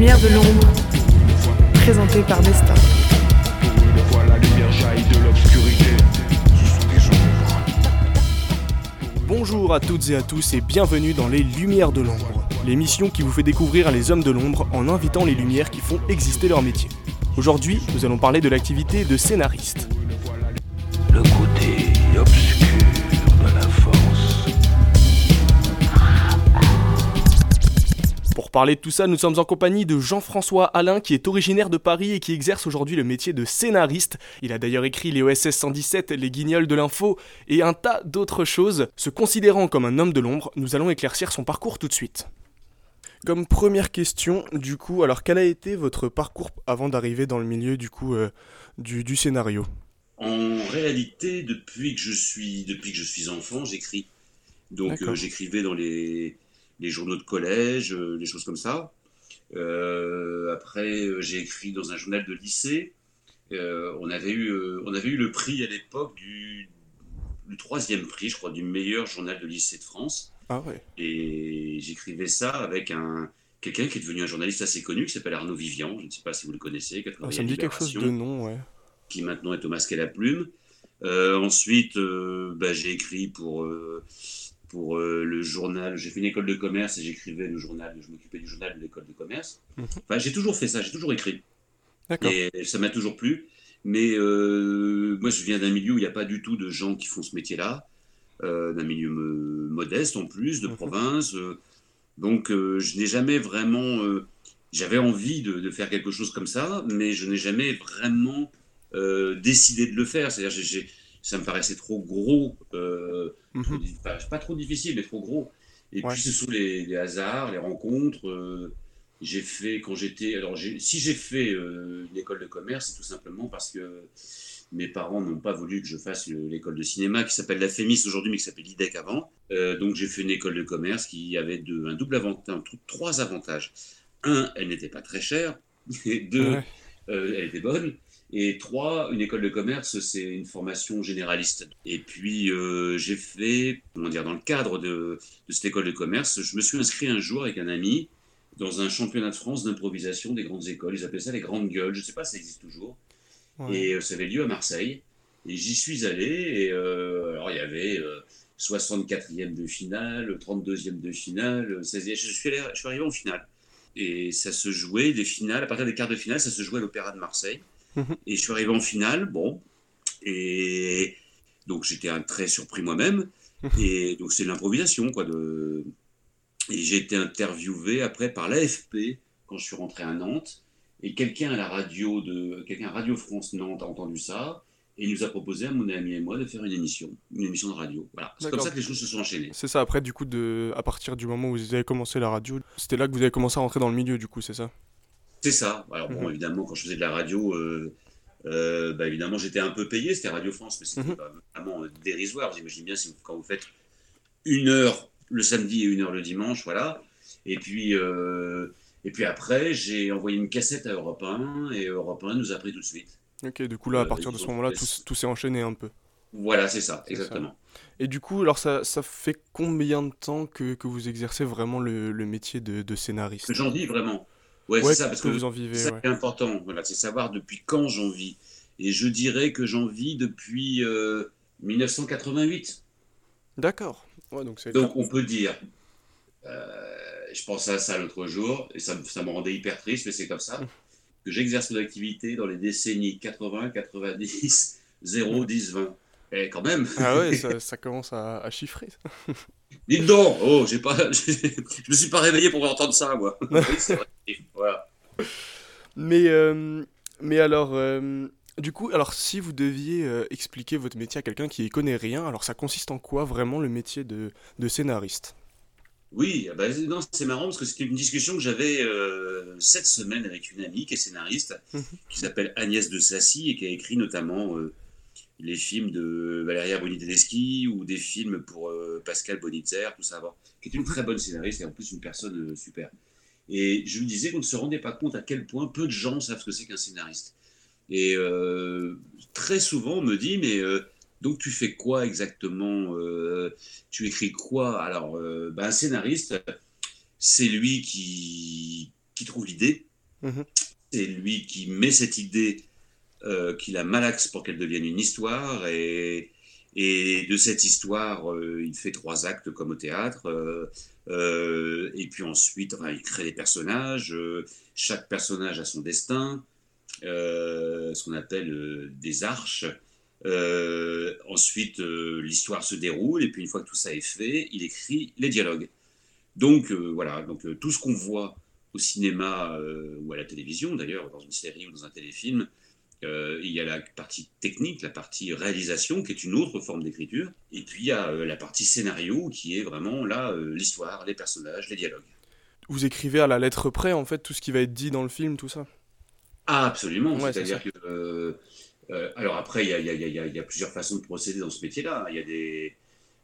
lumières de l'ombre, présenté par Destin. lumière. Bonjour à toutes et à tous et bienvenue dans les Lumières de l'ombre, l'émission qui vous fait découvrir les hommes de l'ombre en invitant les lumières qui font exister leur métier. Aujourd'hui, nous allons parler de l'activité de scénariste. Parler de tout ça, nous sommes en compagnie de Jean-François Alain qui est originaire de Paris et qui exerce aujourd'hui le métier de scénariste. Il a d'ailleurs écrit les OSS 117, les Guignols de l'info et un tas d'autres choses. Se considérant comme un homme de l'ombre, nous allons éclaircir son parcours tout de suite. Comme première question, du coup, alors quel a été votre parcours avant d'arriver dans le milieu du coup euh, du, du scénario? En réalité, depuis que je suis, depuis que je suis enfant, j'écris. Donc euh, j'écrivais dans les, les journaux de collège, euh, des choses comme ça. Euh, après, euh, j'ai écrit dans un journal de lycée. On avait eu, on avait eu le prix à l'époque du le troisième prix, je crois, du meilleur journal de lycée de France. Ah ouais. Et j'écrivais ça avec un quelqu'un qui est devenu un journaliste assez connu, qui s'appelle Arnaud Vivian. Je ne sais pas si vous le connaissez. qui Ah, ça me dit quelque chose de nom, ouais. qui maintenant est au masque et la plume. Euh, ensuite, euh, bah, j'ai écrit pour, euh, pour euh, le journal. J'ai fait une école de commerce et j'écrivais le journal. Je m'occupais du journal de l'école de commerce. Mhm. Enfin, j'ai toujours fait ça, j'ai toujours écrit. Et ça m'a toujours plu. Mais euh, moi, je viens d'un milieu où il n'y a pas du tout de gens qui font ce métier-là. Euh, d'un milieu modeste en plus, de Mhm. province. Donc, je n'ai jamais vraiment. J'avais envie de, de faire quelque chose comme ça, mais je n'ai jamais vraiment décidé de le faire. C'est-à-dire, j'ai- ça me paraissait trop gros, euh, Mhm. pas, pas trop difficile, mais trop gros. Et Ouais. puis, ce sont les, les hasards, les rencontres. euh, j'ai fait quand j'étais. Alors, si j'ai fait euh, une école de commerce, c'est tout simplement parce que mes parents n'ont pas voulu que je fasse le- l'école de cinéma qui s'appelle la FEMIS aujourd'hui, mais qui s'appelle l'IDEC avant. Euh, donc, j'ai fait une école de commerce qui avait un double avantage, un trois avantages. Un, elle n'était pas très chère. Et deux, Ouais. elle était bonne. Et trois, une école de commerce, c'est une formation généraliste. Et puis, euh, j'ai fait, comment dire, dans le cadre de, de cette école de commerce, je me suis inscrit un jour avec un ami dans un championnat de France d'improvisation des grandes écoles. Ils appelaient ça les grandes gueules. Je ne sais pas si ça existe toujours. Ouais. Et euh, ça avait lieu à Marseille. Et j'y suis allé. Et euh, alors, il y avait euh, 64e de finale, 32e de finale, 16e. Je suis, allé- je suis arrivé en finale. Et ça se jouait, des finales, à partir des quarts de finale, ça se jouait à l'Opéra de Marseille. Et je suis arrivé en finale, bon. Et donc j'étais très surpris moi-même. Et donc c'est de l'improvisation, quoi. De... Et j'ai été interviewé après par l'AFP quand je suis rentré à Nantes. Et quelqu'un à la radio de quelqu'un à Radio France Nantes a entendu ça et il nous a proposé à mon ami et moi de faire une émission, une émission de radio. Voilà, c'est comme ça que les choses se sont enchaînées. C'est ça, après, du coup, de... à partir du moment où vous avez commencé la radio, c'était là que vous avez commencé à rentrer dans le milieu, du coup, c'est ça? C'est ça. Alors bon, Mhm. évidemment, quand je faisais de la radio, euh, euh, bah, évidemment, j'étais un peu payé. C'était Radio France, mais c'était Mhm. vraiment euh, dérisoire. Vous imaginez bien si quand vous faites une heure le samedi et une heure le dimanche, voilà. Et puis, euh, et puis après, j'ai envoyé une cassette à Europe 1 et Europe 1 nous a pris tout de suite. Ok, du coup, là, à partir de ce moment-là, tout, tout s'est enchaîné un peu. Voilà, c'est ça, exactement. Et du coup, alors, ça, ça fait combien de temps que, que vous exercez vraiment le, le métier de, de scénariste? J'en vis vraiment. Ouais, Ouais, c'est ça, parce que que vous en vivez, c'est ouais. important. Voilà, c'est savoir depuis quand j'en vis. Et je dirais que j'en vis depuis euh, 1988. D'accord. Ouais, donc on peut dire, euh, je pensais à ça l'autre jour, et ça, me- ça me rendait hyper triste, mais c'est comme ça, que j'exerce mon activité dans les décennies 80, 90, 0, 10, 20. Et quand même, Ah ouais, ça, ça commence à, à chiffrer. Dites donc, oh, j'ai pas, je me suis pas réveillé pour entendre ça, moi. Oui, c'est vrai. Voilà. Mais, euh, mais alors, euh, du coup, alors si vous deviez euh, expliquer votre métier à quelqu'un qui y connaît rien, alors ça consiste en quoi vraiment le métier de, de scénariste? Oui, ah bah, non, c'est marrant parce que c'était une discussion que j'avais cette semaine avec une amie qui est scénariste, Mhm. qui s'appelle Agnès de Sassy et qui a écrit notamment les films de Valeria Bonitedeschi ou des films pour euh, Pascal Bonitzer, tout ça, bon, qui est une très bonne scénariste et en plus une personne euh, super. Et je lui disais qu'on ne se rendait pas compte à quel point peu de gens savent ce que c'est qu'un scénariste. Et euh, très souvent, on me dit, mais donc tu fais quoi exactement Tu écris quoi? Alors, ben, un scénariste, c'est lui qui, qui trouve l'idée, Mhm. C'est lui qui met cette idée, euh, qui la malaxe pour qu'elle devienne une histoire. Et, de cette histoire, euh, il fait trois actes comme au théâtre. euh, euh, et puis ensuite, il crée des personnages. chaque personnage a son destin, ce qu'on appelle des arches. Ensuite, l'histoire se déroule. Et puis une fois que tout ça est fait, il écrit les dialogues. Donc voilà, donc tout ce qu'on voit au cinéma ou à la télévision, d'ailleurs, dans une série ou dans un téléfilm, euh, il y a la partie technique, la partie réalisation, qui est une autre forme d'écriture, et puis il y a euh, la partie scénario, qui est vraiment là euh, l'histoire, les personnages, les dialogues. Vous écrivez à la lettre près, en fait, tout ce qui va être dit dans le film, tout ça? Ah, absolument. Ouais, C'est-à-dire c'est que. alors après, il y a, y y y plusieurs façons de procéder dans ce métier-là. Il y a des,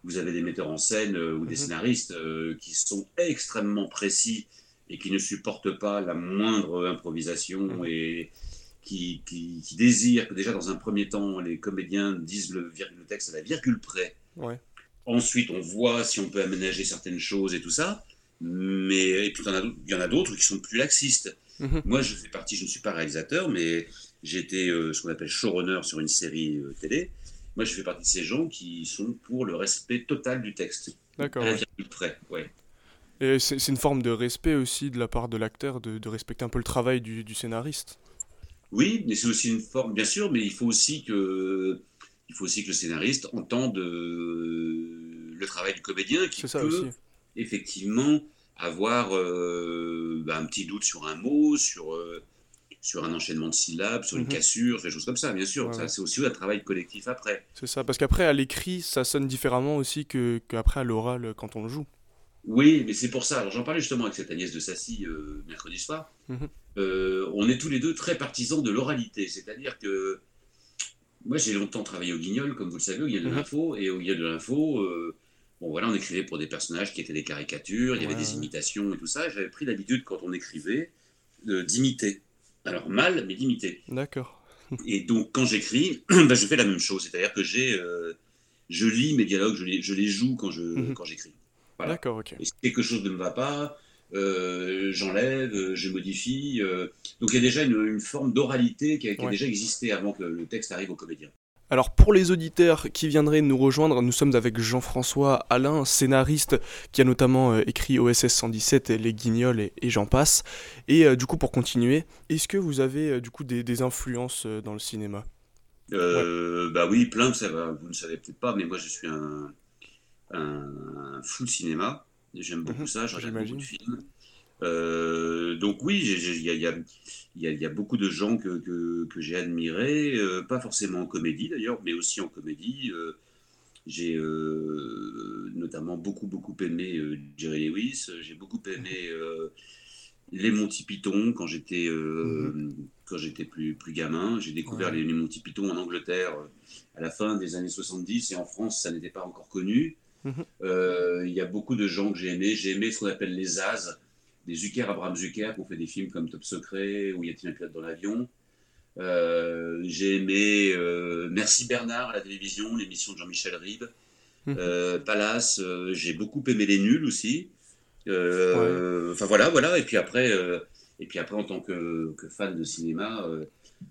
vous avez des metteurs en scène ou des Mhm. scénaristes qui sont extrêmement précis et qui ne supportent pas la moindre improvisation Mhm. et qui, qui, qui désirent que déjà dans un premier temps, les comédiens disent le, le texte à la virgule près. Ouais. Ensuite, on voit si on peut aménager certaines choses et tout ça. Mais et puis, il y en a d'autres- qui sont plus laxistes. Mhm. Moi, je fais partie, je ne suis pas réalisateur, mais j'étais euh, ce qu'on appelle showrunner sur une série euh, télé. Moi, je fais partie de ces gens qui sont pour le respect total du texte. D'accord. À la virgule près, ouais. Et c'est c'est une forme de respect aussi de la part de l'acteur, de, de respecter un peu le travail du, du scénariste. Oui, mais c'est aussi une forme, bien sûr, mais il faut aussi que, il faut aussi que le scénariste entende euh, le travail du comédien qui peut aussi. effectivement avoir euh, bah, un petit doute sur un mot, sur, euh, sur un enchaînement de syllabes, sur une Mhm. cassure, des choses comme ça, bien sûr. Ouais. C'est aussi un travail collectif après. C'est ça. Parce qu'après, à l'écrit, ça sonne différemment aussi que qu'après à l'oral quand on le joue. Oui, mais c'est pour ça. Alors j'en parlais justement avec cette Agnès de Sassy euh, mercredi soir. Mhm. Euh, on est tous les deux très partisans de l'oralité, c'est-à-dire que moi j'ai longtemps travaillé au Guignol, comme vous le savez, au Guignol de Mhm. l'info, et au Guignol de l'info, euh, bon voilà, on écrivait pour des personnages qui étaient des caricatures, il y avait Ouais, des imitations et tout ça. J'avais pris l'habitude quand on écrivait euh, d'imiter. Alors mal, mais d'imiter. D'accord. Et donc, quand j'écris, bah, je fais la même chose. C'est-à-dire que j'ai, euh, je lis mes dialogues, je les, je les joue quand je, Mhm. quand j'écris. Voilà. D'accord, ok. Et si quelque chose ne me va pas, euh, j'enlève, euh, je modifie. euh. Donc, il y a déjà une, une forme d'oralité qui, a, qui a Ouais. déjà existé avant que le texte arrive au comédien. Alors pour les auditeurs qui viendraient nous rejoindre, nous sommes avec Jean-François Alain, scénariste qui a notamment écrit OSS 117, Les Guignols et, et j'en passe. Et euh, du coup pour continuer, est-ce que vous avez du coup des, des influences dans le cinéma? Euh, Bah oui, plein, ça va, vous ne savez peut-être pas, mais moi je suis un, un fou de cinéma. J'aime beaucoup Mhm, ça, je regarde beaucoup de films. Euh, donc oui, il y a, y, y y beaucoup de gens que, que, que j'ai admirés, euh, pas forcément en comédie d'ailleurs, mais aussi en comédie. Euh, j'ai notamment beaucoup beaucoup aimé Jerry Lewis, j'ai beaucoup aimé les Monty Python quand j'étais euh, quand j'étais plus plus gamin. J'ai découvert Ouais. les, les Monty Python en Angleterre à la fin des années 70 et en France ça n'était pas encore connu. Mhm. Euh, Il y a beaucoup de gens que j'ai aimés. J'ai aimé ce qu'on appelle les As, des Zucker, Abraham Zucker, qui ont fait des films comme Top Secret ou Y a-t-il un pilote dans l'avion. Euh, j'ai aimé euh, Merci Bernard à la télévision, l'émission de Jean-Michel Ribes. Mhm. Euh, Palace, j'ai beaucoup aimé Les Nuls aussi. Enfin voilà, voilà. Et puis après, et puis après en tant que, que fan de cinéma,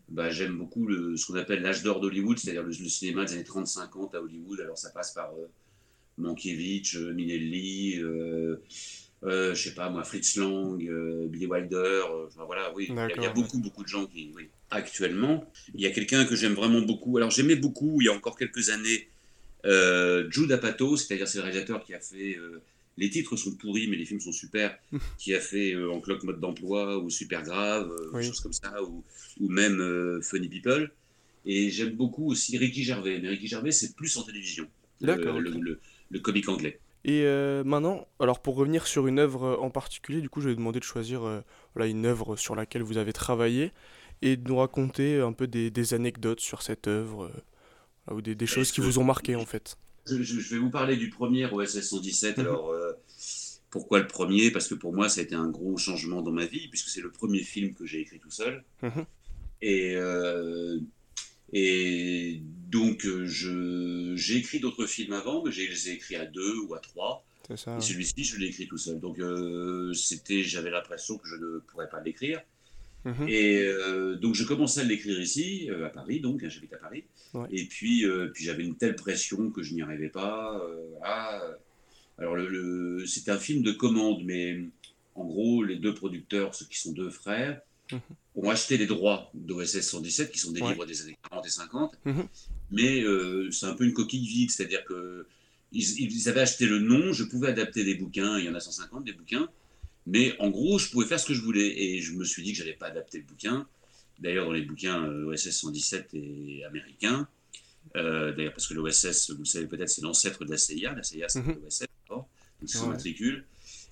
bah, j'aime beaucoup le, ce qu'on appelle l'âge d'or d'Hollywood, c'est-à-dire le, le cinéma des années 30-50 à Hollywood. Alors ça passe par Mankiewicz, euh, Minelli, euh, euh, je sais pas moi, Fritz Lang, euh, Billy Wilder. euh, voilà, oui, il y a- il y, a D'accord, beaucoup, beaucoup de gens qui, oui. Actuellement, il y a quelqu'un que j'aime vraiment beaucoup. Alors j'aimais beaucoup il y a encore quelques années Jude Apatow, c'est-à-dire c'est le réalisateur qui a fait. les titres sont pourris, mais les films sont super. qui a fait euh, En cloque mode d'emploi ou Super grave, euh, Oui. choses comme ça, ou, ou même euh, Funny People. Et j'aime beaucoup aussi Ricky Gervais. Mais Ricky Gervais, c'est plus en télévision. D'accord, Le, le- le comique anglais. Et euh, maintenant, alors pour revenir sur une œuvre en particulier, du coup je vais demander de choisir euh, voilà, une œuvre sur laquelle vous avez travaillé et de nous raconter un peu des, des anecdotes sur cette œuvre euh, ou des, des choses qui vous ont marqué en fait. Je, je- je vais vous parler du premier OSS 117. Mhm. Alors, euh, pourquoi le premier? Parce que pour moi, ça a été un gros changement dans ma vie, puisque c'est le premier film que j'ai écrit tout seul. Mhm. Et, euh, et euh, je- j'ai écrit d'autres films avant, mais je les ai écrits à deux ou à trois. Ça. Et celui-ci, je l'ai écrit tout seul. Donc, euh, c'était, j'avais l'impression que je ne pourrais pas l'écrire. Mhm. Et euh, donc je commençais à l'écrire ici, euh, à Paris, donc hein, j'habite à Paris. Ouais. Et puis, puis j'avais une telle pression que je n'y arrivais pas. Alors le, le- c'était un film de commande, mais en gros les deux producteurs, ceux qui sont deux frères, Mhm. ont acheté les droits d'OSS 117, qui sont des Ouais. livres des années 40 et 50. Mhm. Mais euh, c'est un peu une coquille vide, c'est-à-dire que ils, ils avaient acheté le nom, je pouvais adapter des bouquins, il y en a 150 des bouquins, mais en gros, je pouvez faire ce que je voulais. Et je me suis dit que j'allais pas adapter le bouquin. D'ailleurs, dans les bouquins, OSS 117 est américain. Euh, D'ailleurs, parce que l'OSS, vous le savez peut-être, c'est l'ancêtre de la CIA. La CIA, c'est Mhm. l'OSS, d'accord Donc, c'est son matricule.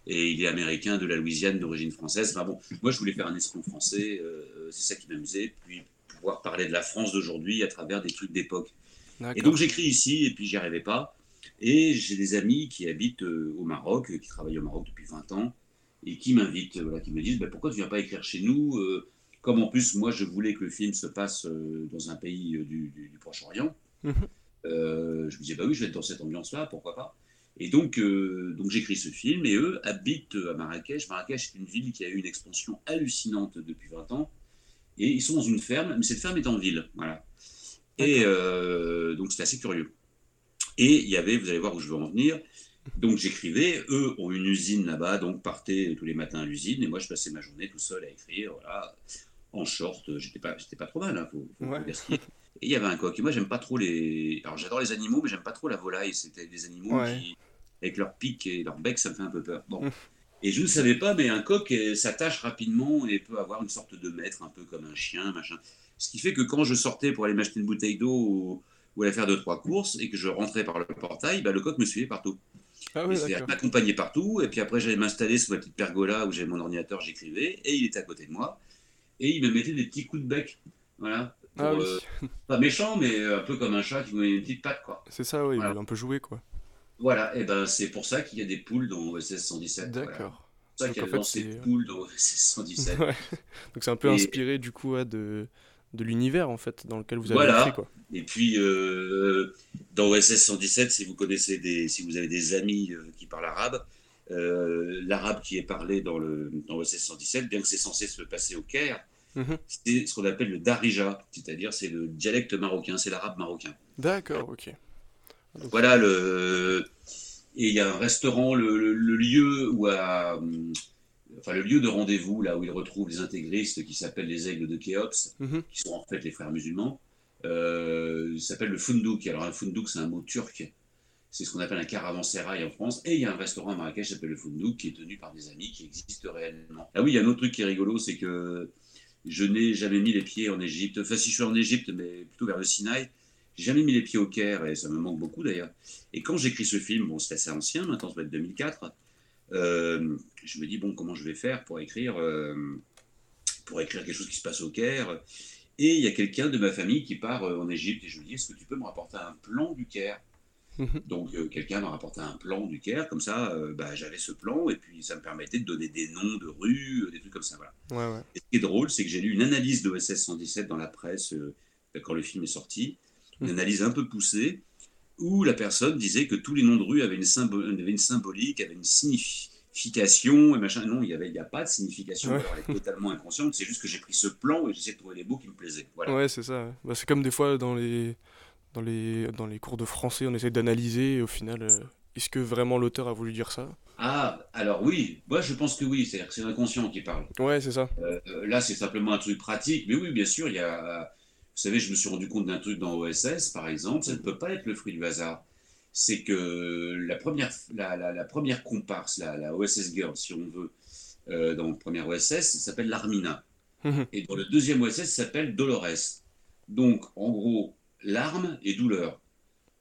Et il est américain de la Louisiane d'origine française. Enfin bon, moi, je voulais faire un espion français. euh, c'est ça qui m'amusait. Puis pouvoir parler de la France d'aujourd'hui à travers des trucs d'époque. Et donc j'écris ici et puis j'y arrivais pas. Et j'ai des amis qui habitent euh, au Maroc, euh, qui travaillent au Maroc depuis 20 ans, et qui m'invitent, voilà, qui me disent bah, pourquoi tu viens pas écrire chez nous Euh, Comme en plus moi je voulais que le film se passe dans un pays du, du- du Proche-Orient, Mhm. je me disais bah oui je vais être dans cette ambiance-là, pourquoi pas Et donc, euh, donc j'écris ce film et eux habitent à Marrakech. Marrakech est une ville qui a eu une expansion hallucinante depuis 20 ans. Et ils sont dans une ferme, mais cette ferme est en ville. Voilà. Et euh, donc c'était assez curieux. Et il y avait, vous allez voir où je veux en venir, donc j'écrivais, eux ont une usine là-bas, donc partaient tous les matins à l'usine, et moi je passais ma journée tout seul à écrire, voilà, en short, j'étais pas, j'étais pas trop mal, hein, faut, faut Ouais. Et il y avait un coq, et moi j'aime pas trop les... Alors j'adore les animaux, mais j'aime pas trop la volaille, c'était des animaux Ouais. qui, avec leur pic et leur bec, ça me fait un peu peur. Bon. Et je ne savais pas, mais un coq eh, s'attache rapidement et peut avoir une sorte de maître, un peu comme un chien, machin. Ce qui fait que quand je sortais pour aller m'acheter une bouteille d'eau ou, ou aller faire deux, trois courses et que je rentrais par le portail, bah, le coq me suivait partout. Ah Il oui, d'accord. m'accompagnait partout. Et puis après, j'allais m'installer sous ma petite pergola où j'avais mon ordinateur, j'écrivais. Et il était à côté de moi. Et il me mettait des petits coups de bec. Voilà. Pour, Ah oui, euh, pas méchant, mais un peu comme un chat qui me met une petite patte, quoi. c'est ça, oui, il voilà. veut un peu jouer, quoi. Voilà. Et ben, c'est pour ça qu'il y a des poules dans OSS 117. voilà. D'accord. C'est pour ça qu'il y a fait, lancé des poules dans OSS 117. Ouais. Donc c'est un peu Et- inspiré, du coup, ouais, de, de l'univers, en fait, dans lequel vous avez Voilà. écrit, quoi. Et puis, euh, dans OSS 117, si vous connaissez des, si vous avez des amis euh, qui parlent arabe, euh, l'arabe qui est parlé dans, le, dans OSS 117, bien que c'est censé se passer au Caire, Mhm. c'est ce qu'on appelle le darija, c'est-à-dire c'est le dialecte marocain, c'est l'arabe marocain. D'accord, ok. Voilà le. Et il y a un restaurant, le, le- le lieu où hum, enfin le lieu de rendez-vous là où ils retrouvent les intégristes qui s'appellent les aigles de Khéops, Mhm. qui sont en fait les frères musulmans. Euh, il s'appelle le fundouk. Alors un fundouk c'est un mot turc. C'est ce qu'on appelle un caravansérail en France. Et il y a un restaurant à Marrakech qui s'appelle le fundouk qui est tenu par des amis qui existent réellement. Ah oui, il y a un autre truc qui est rigolo, c'est que je n'ai jamais mis les pieds en Égypte. Enfin, si je suis en Égypte, mais plutôt vers le Sinaï, j'ai jamais mis les pieds au Caire et ça me manque beaucoup d'ailleurs. Et quand j'écris ce film, bon, c'est assez ancien, maintenant ça doit être 2004, euh, je me dis, bon, comment je vais faire pour écrire, euh, pour écrire quelque chose qui se passe au Caire? Et il y a quelqu'un de ma famille qui part euh, en Égypte et je lui dis, est-ce que tu peux me rapporter un plan du Caire? Mhm. Donc euh, quelqu'un m'a rapporté un plan du Caire, comme ça, euh, bah, j'avais ce plan et puis ça me permettait de donner des noms de rues, euh, des trucs comme ça. Voilà. Ouais, ouais. Et ce qui est drôle, c'est que j'ai lu une analyse de OSS 117 dans la presse quand le film est sorti, une Mhm. analyse un peu poussée, où la personne disait que tous les noms de rues avaient une, symbo- avaient une symbolique, avaient une signification, et machin. Non, il n'y il y a pas de signification, Ouais. alors elle est totalement inconsciente, c'est juste que j'ai pris ce plan et j'essaie de trouver les mots qui me plaisaient. Voilà. Ouais, c'est ça. Bah, c'est comme des fois dans les, dans, les, dans les cours de français, on essaie d'analyser et au final, euh, est-ce que vraiment l'auteur a voulu dire ça? Ah, alors oui, moi je pense que oui, c'est-à-dire que c'est l'inconscient qui parle. Ouais, c'est ça. Euh, là, c'est simplement un truc pratique. Mais oui, bien sûr, il y a. Vous savez, je me suis rendu compte d'un truc dans OSS, par exemple. Ça ne peut pas être le fruit du hasard. C'est que la première, la, la- la première comparse, la, la OSS Girl, si on veut, euh, dans le premier OSS, s'appelle Larmina. Mhm. Et dans le deuxième OSS, s'appelle Dolores. Donc, en gros, larmes et douleur.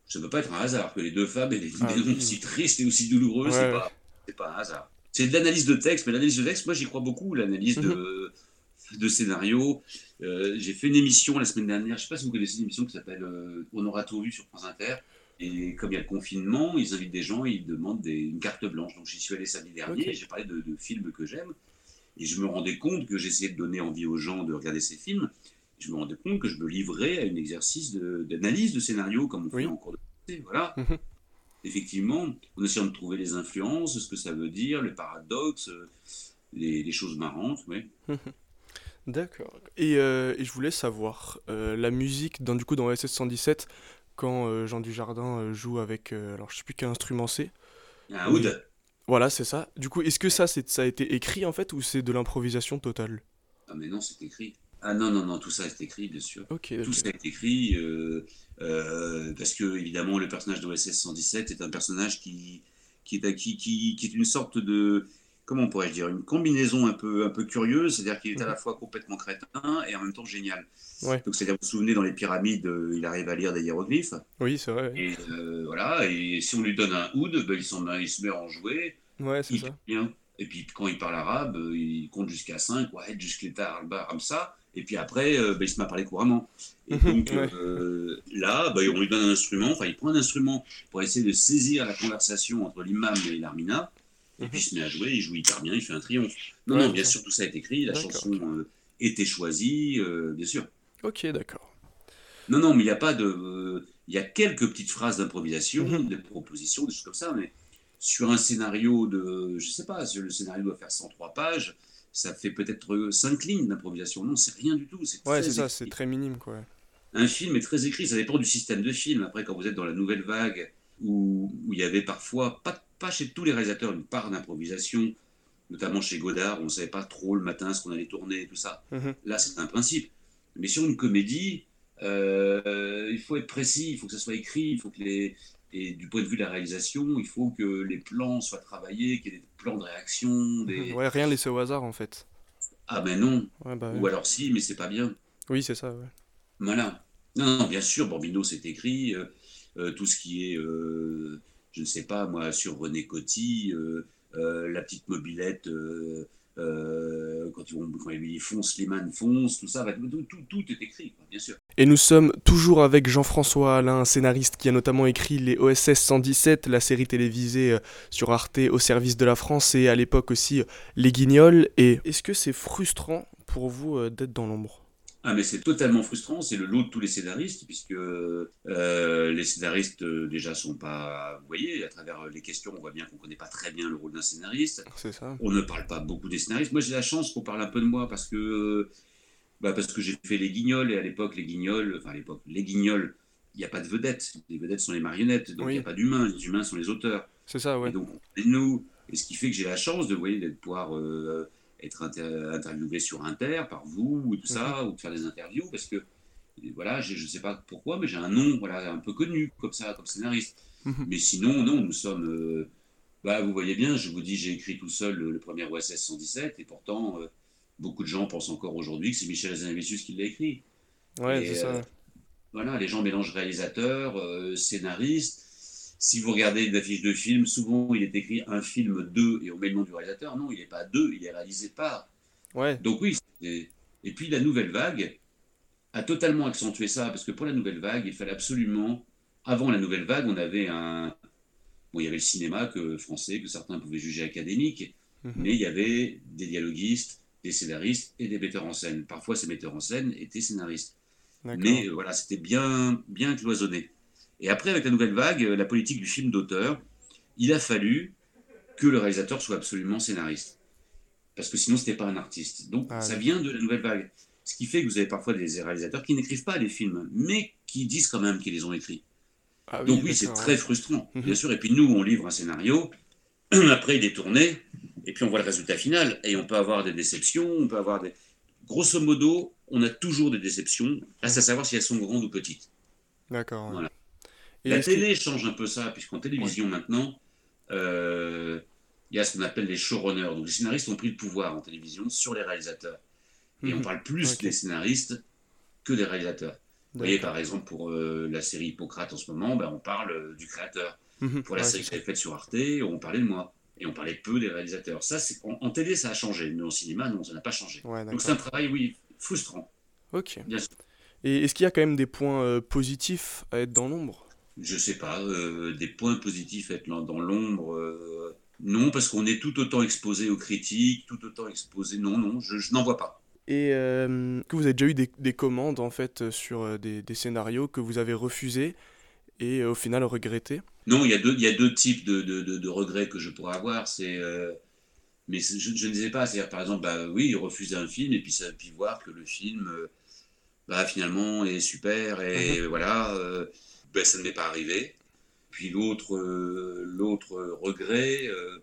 Ça ne peut pas être un hasard que les deux femmes aient des, Ah oui. aussi tristes et aussi douloureux. Ouais, c'est pas, un hasard. C'est de l'analyse de texte, mais l'analyse de texte, moi j'y crois beaucoup, l'analyse de, de scénario. Euh, j'ai fait une émission la semaine dernière, je ne sais pas si vous connaissez une émission qui s'appelle euh, On aura tout vu sur France Inter. Et comme il y a le confinement, ils invitent des gens et ils demandent des- une carte blanche. Donc j'y suis allé samedi dernier, j'ai parlé de, de films que j'aime. Et je me rendais compte que j'essayais de donner envie aux gens de regarder ces films. Je me rendais compte que je me livrais à un exercice d'analyse de, scénario, comme on Oui. fait en cours de français. Voilà. Mhm. Effectivement, en essayant de trouver les influences, ce que ça veut dire, le paradoxe, euh, les, les choses marrantes. Oui. D'accord. Et, euh, et je voulais savoir, euh, la musique dans, du coup, dans SS 117, quand euh, Jean Dujardin joue avec, alors je sais plus quel instrument c'est. Un oud Voilà, c'est ça. Du coup, est-ce que ça, ça a été écrit en fait ou c'est de l'improvisation totale? Ah, mais non, c'est écrit. Ah non, non, non, tout ça est écrit, bien sûr. Tout ça est écrit euh, euh, parce que, évidemment, le personnage d'OSS 117 est un personnage qui, qui, est, qui, qui, qui est une sorte de. Comment pourrais-je dire Une combinaison un peu, un peu curieuse, c'est-à-dire qu'il est à la fois complètement crétin et en même temps génial. Ouais. Donc, c'est-à-dire, vous vous souvenez, dans les pyramides, euh, il arrive à lire des hiéroglyphes. Oui, c'est vrai. Et voilà, et si on lui donne un oud, ben, il, se met à en jouer. Ouais, c'est ça. bien. Et puis quand il parle arabe, il compte jusqu'à 5, ouais, jusqu'à ça. Et puis après, euh, ben, il se met à parler couramment. Et donc Ouais. euh, là, ben, on lui donne un instrument, enfin il prend un instrument pour essayer de saisir la conversation entre l'imam et l'Armina. Et puis il se met à jouer, il joue hyper bien, il fait un triomphe. Non, Ouais, non, bien sûr, tout ça est écrit, la chanson euh, était choisie, euh, bien sûr. Ok, d'accord. Non, non, mais il n'y a pas de. Il y a quelques petites phrases d'improvisation, Mhm. des propositions, des choses comme ça, mais sur un scénario de. Je sais pas, le scénario doit faire 103 pages, ça fait peut-être 5 lignes d'improvisation. Non, c'est rien du tout. C'est Ouais, c'est ça, c'est très minime quoi. Un film est très écrit, ça dépend du système de film. Après, quand vous êtes dans la nouvelle vague, où, où il y avait parfois, pas, pas chez tous les réalisateurs, une part d'improvisation, notamment chez Godard, on ne savait pas trop le matin ce qu'on allait tourner et tout ça. Mhm. Là, c'est un principe. Mais sur une comédie, euh, il faut être précis, il faut que ça soit écrit, il faut que les. Et du point de vue de la réalisation, il faut que les plans soient travaillés, qu'il y ait des plans de réaction. Des... Ouais, rien laissé au hasard en fait. Ah ben non, Ouais, bah, ouais. ou alors si, mais c'est pas bien. Oui, c'est ça, ouais. Voilà. Non, non, bien sûr, Bambino, c'est écrit. euh, euh, tout ce qui est, euh, je ne sais pas, moi, sur René Coty, la petite mobilette, euh, quand, ils foncent, tout ça, tout, tout, tout est écrit, bien sûr. Et nous sommes toujours avec Jean-François Alain, scénariste qui a notamment écrit les OSS 117, la série télévisée euh, sur Arte au service de la France et à l'époque aussi Les Guignols. Et est-ce que c'est frustrant pour vous euh, d'être dans l'ombre? Ah, mais c'est totalement frustrant, c'est le lot de tous les scénaristes, puisque euh, les scénaristes, euh, déjà, sont pas. Vous voyez, à travers les questions, on voit bien qu'on ne connaît pas très bien le rôle d'un scénariste. C'est ça on ne parle pas beaucoup des scénaristes. Moi, j'ai la chance qu'on parle un peu de moi parce que, euh, bah, parce que j'ai fait les guignols et à l'époque, les guignols, enfin à l'époque, les guignols, il n'y a pas de vedettes. Les vedettes sont les marionnettes, donc il Oui. n'y a pas d'humains. Les humains sont les auteurs. C'est ça, ouais. Et donc, nous. Et ce qui fait que j'ai la chance de, vous voyez, de pouvoir euh, être inter- interviewé sur Inter par vous ou tout ça, ou de faire des interviews parce que, voilà, je ne sais pas pourquoi, mais j'ai un nom voilà, un peu connu comme ça, comme scénariste. Mhm. Mais sinon, non, nous sommes. euh, bah, vous voyez bien, je vous dis, j'ai écrit tout seul le, le premier OSS 117, et pourtant, euh, beaucoup de gens pensent encore aujourd'hui que c'est Michel Azanavicius qui l'a écrit. Ouais, c'est ça. euh, Voilà, les gens mélangent réalisateur, scénariste. Si vous regardez une affiche de film, souvent il est écrit un film 2 et on met le nom du réalisateur. Non, il n'est pas 2, il est réalisé par. Ouais, Donc oui, et puis la nouvelle vague a totalement accentué ça, parce que pour la nouvelle vague, il fallait absolument... Avant la nouvelle vague, on avait un... Bon, il y avait le cinéma que, français que certains pouvaient juger académique, Mhm. mais il y avait des dialoguistes, des scénaristes et des metteurs en scène. Parfois, ces metteurs en scène étaient scénaristes. d'accord. Mais euh, voilà, c'était bien, bien cloisonné. Et après, avec la nouvelle vague, euh, la politique du film d'auteur, il a fallu que le réalisateur soit absolument scénariste. Parce que sinon, ce n'était pas un artiste. Donc, Ah, ça vient de la nouvelle vague. Ce qui fait que vous avez parfois des réalisateurs qui n'écrivent pas les films, mais qui disent quand même qu'ils les ont écrits. Ah Donc oui, c'est très frustrant, Mhm. bien sûr. Et puis nous, on livre un scénario, après il est tourné, et puis on voit le résultat final. Et on peut avoir des déceptions, on peut avoir des... Grosso modo, on a toujours des déceptions, à savoir si elles sont grandes ou petites. D'accord. Voilà. Et la télé change un peu ça, puisqu'en télévision maintenant, euh, il y a ce qu'on appelle les showrunners. Donc les scénaristes ont pris le pouvoir en télévision sur les réalisateurs. Et on Mhm. parle plus des scénaristes que des réalisateurs. Vous voyez, par exemple, pour euh, la série Hippocrate en ce moment, ben, on parle euh, du créateur. Mhm. Pour la Ouais, série que j'avais faite sur Arte, on parlait de moi. Et on parlait peu des réalisateurs. Ça, c'est en, en télé, ça a changé. Mais au cinéma, non, ça n'a pas changé. Ouais, Donc c'est un travail, oui, frustrant. Ok. Bien sûr. Et est-ce qu'il y a quand même des points euh, positifs à être dans l'ombre? Je sais pas, euh, des points positifs être dans l'ombre. euh, non, parce qu'on est tout autant exposé aux critiques, tout autant exposé. Non, non, je, je n'en vois pas. Et euh, que vous avez déjà eu des, des commandes en fait sur euh, des, des scénarios que vous avez refusés et au final regretté Non, il y a deux, il y a deux types de, de, de- de regrets que je pourrais avoir. C'est mais je, je ne disais pas. C'est-à-dire, par exemple, bah, oui, il refuse un film et puis, ça, puis voir que le film, bah, finalement, est super et Mhm. voilà, ben, ça ne m'est pas arrivé. Puis l'autre, euh, l'autre regret, euh,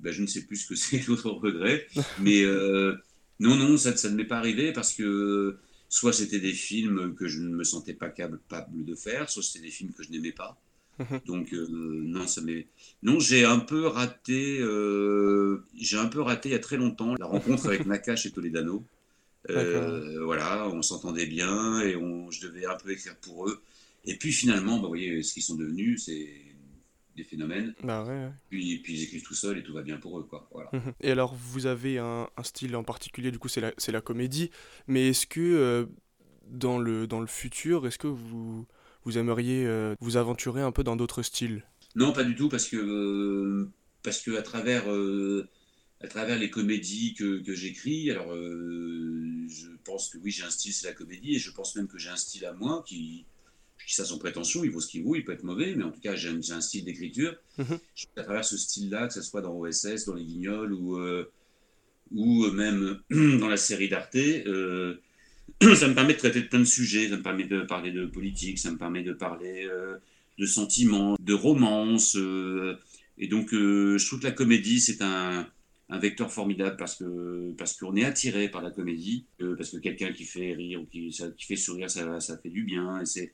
ben, je ne sais plus ce que c'est l'autre regret, mais euh, non, non, ça, ça ne m'est pas arrivé parce que soit c'était des films que je ne me sentais pas capable de faire, soit c'était des films que je n'aimais pas. Mhm. Donc non, ça m'est non, j'ai un peu raté, j'ai un peu raté il y a très longtemps la rencontre avec Nakash et Toledano. Voilà, on s'entendait bien et on, je devais un peu écrire pour eux. Et puis finalement, bah, vous voyez, ce qu'ils sont devenus, c'est des phénomènes. Bah ouais, ouais. Puis, puis ils écrivent tout seuls et tout va bien pour eux, quoi. Voilà. Mhm. Et alors, vous avez un, un style en particulier, du coup, c'est la, comédie, mais est-ce que euh, dans le, dans le futur, est-ce que vous, vous aimeriez euh, vous aventurer un peu dans d'autres styles? Non, pas du tout, parce que euh, parce que à travers à travers les comédies que, que j'écris, alors je pense que oui, j'ai un style, c'est la comédie, et je pense même que j'ai un style à moi qui, dis ça sans prétention, il vaut ce qu'il vaut, il peut être mauvais, mais en tout cas, j'ai un, j'ai un style d'écriture. Mhm. Je- À travers ce style-là, que ce soit dans OSS, dans Les Guignols ou euh, ou même dans la série d'Arte, euh, ça me permet de traiter de plein de sujets, ça me permet de parler de politique, ça me permet de parler euh, de sentiments, de romance. euh, et donc, euh, je trouve que la comédie, c'est un, un vecteur formidable parce que parce qu'on est attiré par la comédie, euh, parce que quelqu'un qui fait rire ou qui, ça- qui fait sourire, ça, ça fait du bien. Et, c'est-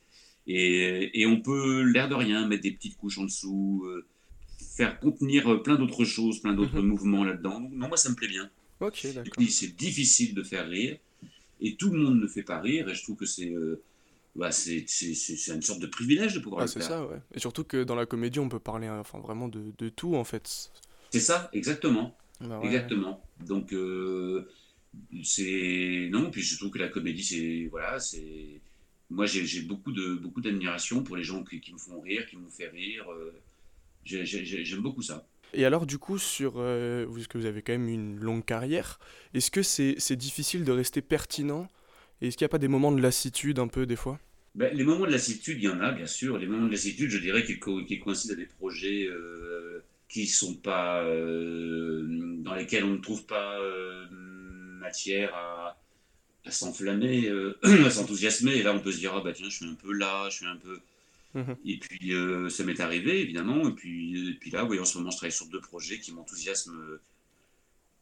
et, et on peut, l'air de rien, mettre des petites couches en dessous, euh, faire contenir plein d'autres choses, plein d'autres mouvements là-dedans. Non, moi, ça me plaît bien. Ok, d'accord. c'est difficile de faire rire et tout le monde ne fait pas rire et je trouve que c'est euh, bah, c'est c'est- c'est- c'est une sorte de privilège de pouvoir Ah, le c'est faire. ça, ouais. Et surtout que dans la comédie, on peut parler euh, enfin, vraiment de, de tout, en fait. C'est ça, exactement. Bah ouais. Exactement. Donc, euh, c'est. Non, puis je trouve que la comédie, c'est. Voilà, c'est. Moi, j'ai beaucoup de beaucoup d'admiration pour les gens qui, qui me font rire, qui m'ont fait rire. euh, j'ai- j'ai- j'ai- J'aime beaucoup ça. Et alors, du coup, sur, euh, parce que vous avez quand même une longue carrière, est-ce que c'est c'est difficile de rester pertinent? Et est-ce qu'il n'y a pas des moments de lassitude un peu, des fois? Ben, les moments de lassitude, il y en a, bien sûr. Les moments de lassitude, je dirais qu'ils co- qu'ils coïncident à des projets euh, qui sont pas. euh, dans lesquels on ne trouve pas euh, matière à, à s'enflammer, euh, à s'enthousiasmer. Et là, on peut se dire, ah bah tiens, je suis un peu là, je suis un peu. Mhm. Et puis, euh, ça m'est arrivé, évidemment. Et puis, et puis là, oui, en ce moment, je travaille sur deux projets qui m'enthousiasment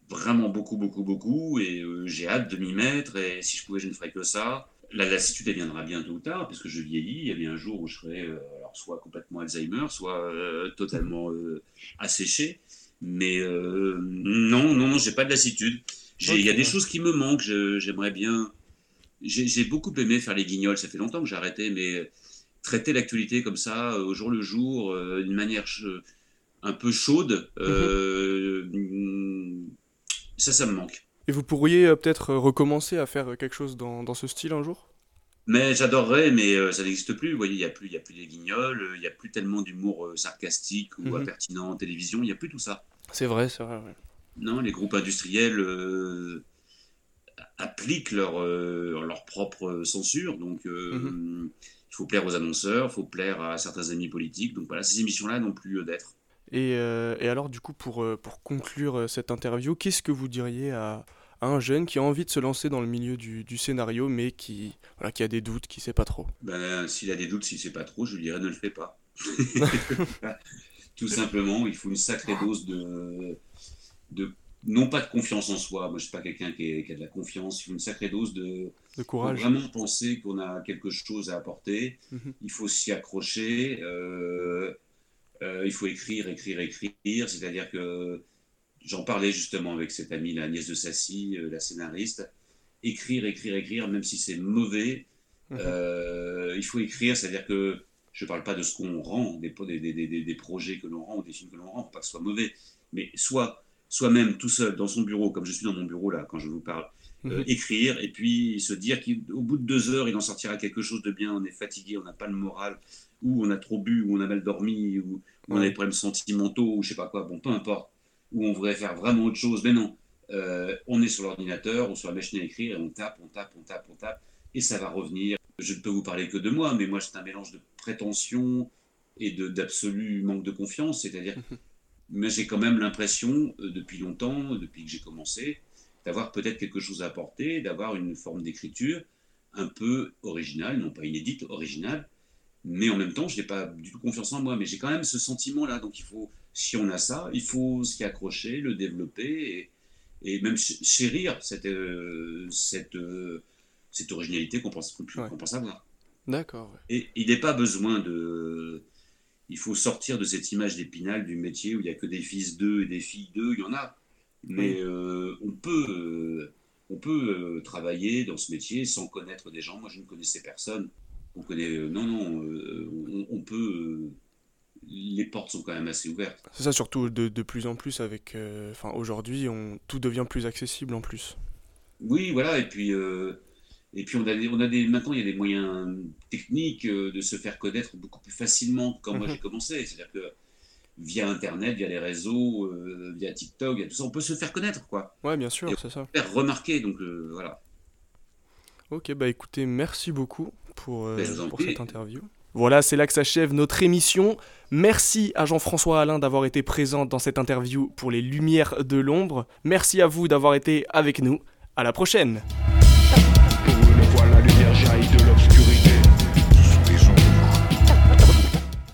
vraiment beaucoup, beaucoup, beaucoup. Et euh, j'ai hâte de m'y mettre. Et si je pouvais, je ne ferais que ça. La lassitude, elle viendra bien tôt ou tard, parce que je vieillis. Il y a bien un jour où je serai euh, alors, soit complètement Alzheimer, soit totalement asséché. Mais non, non, non, j'ai pas de lassitude. Il y a des choses qui me manquent. J'aimerais bien. J'ai beaucoup aimé faire les guignols. Ça fait longtemps que j'ai arrêté, mais traiter l'actualité comme ça, euh, au jour le jour, euh, d'une manière un peu chaude, euh, mm, ça, ça me manque. Et vous pourriez euh, peut-être recommencer à faire quelque chose dans, dans ce style un jour? Mais j'adorerais, mais ça n'existe plus. Vous voyez, il n'y a plus, il y a plus les guignols, il n'y a plus tellement d'humour sarcastique ou Mhm. impertinent en télévision. Il n'y a plus tout ça. C'est vrai, c'est vrai, ouais. Non, les groupes industriels euh, appliquent leur, euh, leur propre censure. Donc, euh, il faut plaire aux annonceurs, il faut plaire à certains amis politiques. Donc voilà, ces émissions-là n'ont plus lieu d'être. Et, et alors, du coup, pour, pour conclure cette interview, qu'est-ce que vous diriez à, à un jeune qui a envie de se lancer dans le milieu du, du scénario, mais qui, voilà, qui a des doutes, qui sait pas trop? Ben, s'il a des doutes, si c'est pas trop, je lui dirais ne le fais pas. Tout simplement, il faut une sacrée dose de, de non pas de confiance en soi. Moi, je suis pas quelqu'un qui, a de la confiance. Il faut une sacrée dose de De faut courage? vraiment penser qu'on a quelque chose à apporter. Mhm. Il faut s'y accrocher. euh, euh, il faut écrire, écrire, écrire. C'est-à-dire que j'en parlais justement avec cette amie, la nièce de Sassy, euh, la scénariste. Écrire, écrire, écrire, même si c'est mauvais, Mhm. il faut écrire. C'est-à-dire que je ne parle pas de ce qu'on rend, des, des, des, des, des projets que l'on rend ou des films que l'on rend, faut pas que ce soit mauvais, mais soit soi-même tout seul dans son bureau, comme je suis dans mon bureau là quand je vous parle, euh, Mhm. écrire et puis se dire qu'au bout de deux heures, il en sortira quelque chose de bien. On est fatigué, on n'a pas le moral, ou on a trop bu, ou on a mal dormi, ou, ou on a des problèmes sentimentaux, ou je sais pas quoi. Bon, peu importe. Ou on voudrait faire vraiment autre chose, mais non. Euh, on est sur l'ordinateur ou sur la machine à écrire et on tape, on tape, on tape, on tape, et ça va revenir. Je ne peux vous parler que de moi, mais moi c'est un mélange de prétention et de d'absolu manque de confiance. C'est-à-dire mais j'ai quand même l'impression, euh, depuis longtemps, depuis que j'ai commencé, d'avoir peut-être quelque chose à apporter, d'avoir une forme d'écriture un peu originale, non pas inédite, originale, mais en même temps, je n'ai pas du tout confiance en moi, mais j'ai quand même ce sentiment-là, donc il faut, si on a ça, il faut s'y accrocher, le développer, et, même chérir cette, euh, cette, euh, cette originalité qu'on pense, qu'on pense avoir. D'accord. Et il n'est pas besoin de il faut sortir de cette image d'épinal du métier où il n'y a que des fils d'eux et des filles d'eux, il y en a. Mais euh, on peut, euh, on peut euh, travailler dans ce métier sans connaître des gens. Moi, je ne connaissais personne. On connaît, non, non, on, peut. les portes sont quand même assez ouvertes. C'est ça, surtout de, de, plus en plus avec. Enfin, aujourd'hui, on, tout devient plus accessible en plus. Oui, voilà, et puis et puis on a, on a des, maintenant, il y a des moyens techniques euh, de se faire connaître beaucoup plus facilement que quand moi mhm. j'ai commencé. C'est-à-dire que via Internet, via les réseaux, euh, via TikTok, tout ça, on peut se faire connaître, quoi. Ouais, bien sûr, c'est ça. Faire remarquer, donc euh, voilà. Ok, bah écoutez, merci beaucoup pour, ben, pour cette interview. Voilà, c'est là que s'achève notre émission. Merci à Jean-François Alain d'avoir été présent dans cette interview pour les Lumières de l'ombre. Merci à vous d'avoir été avec nous. À la prochaine.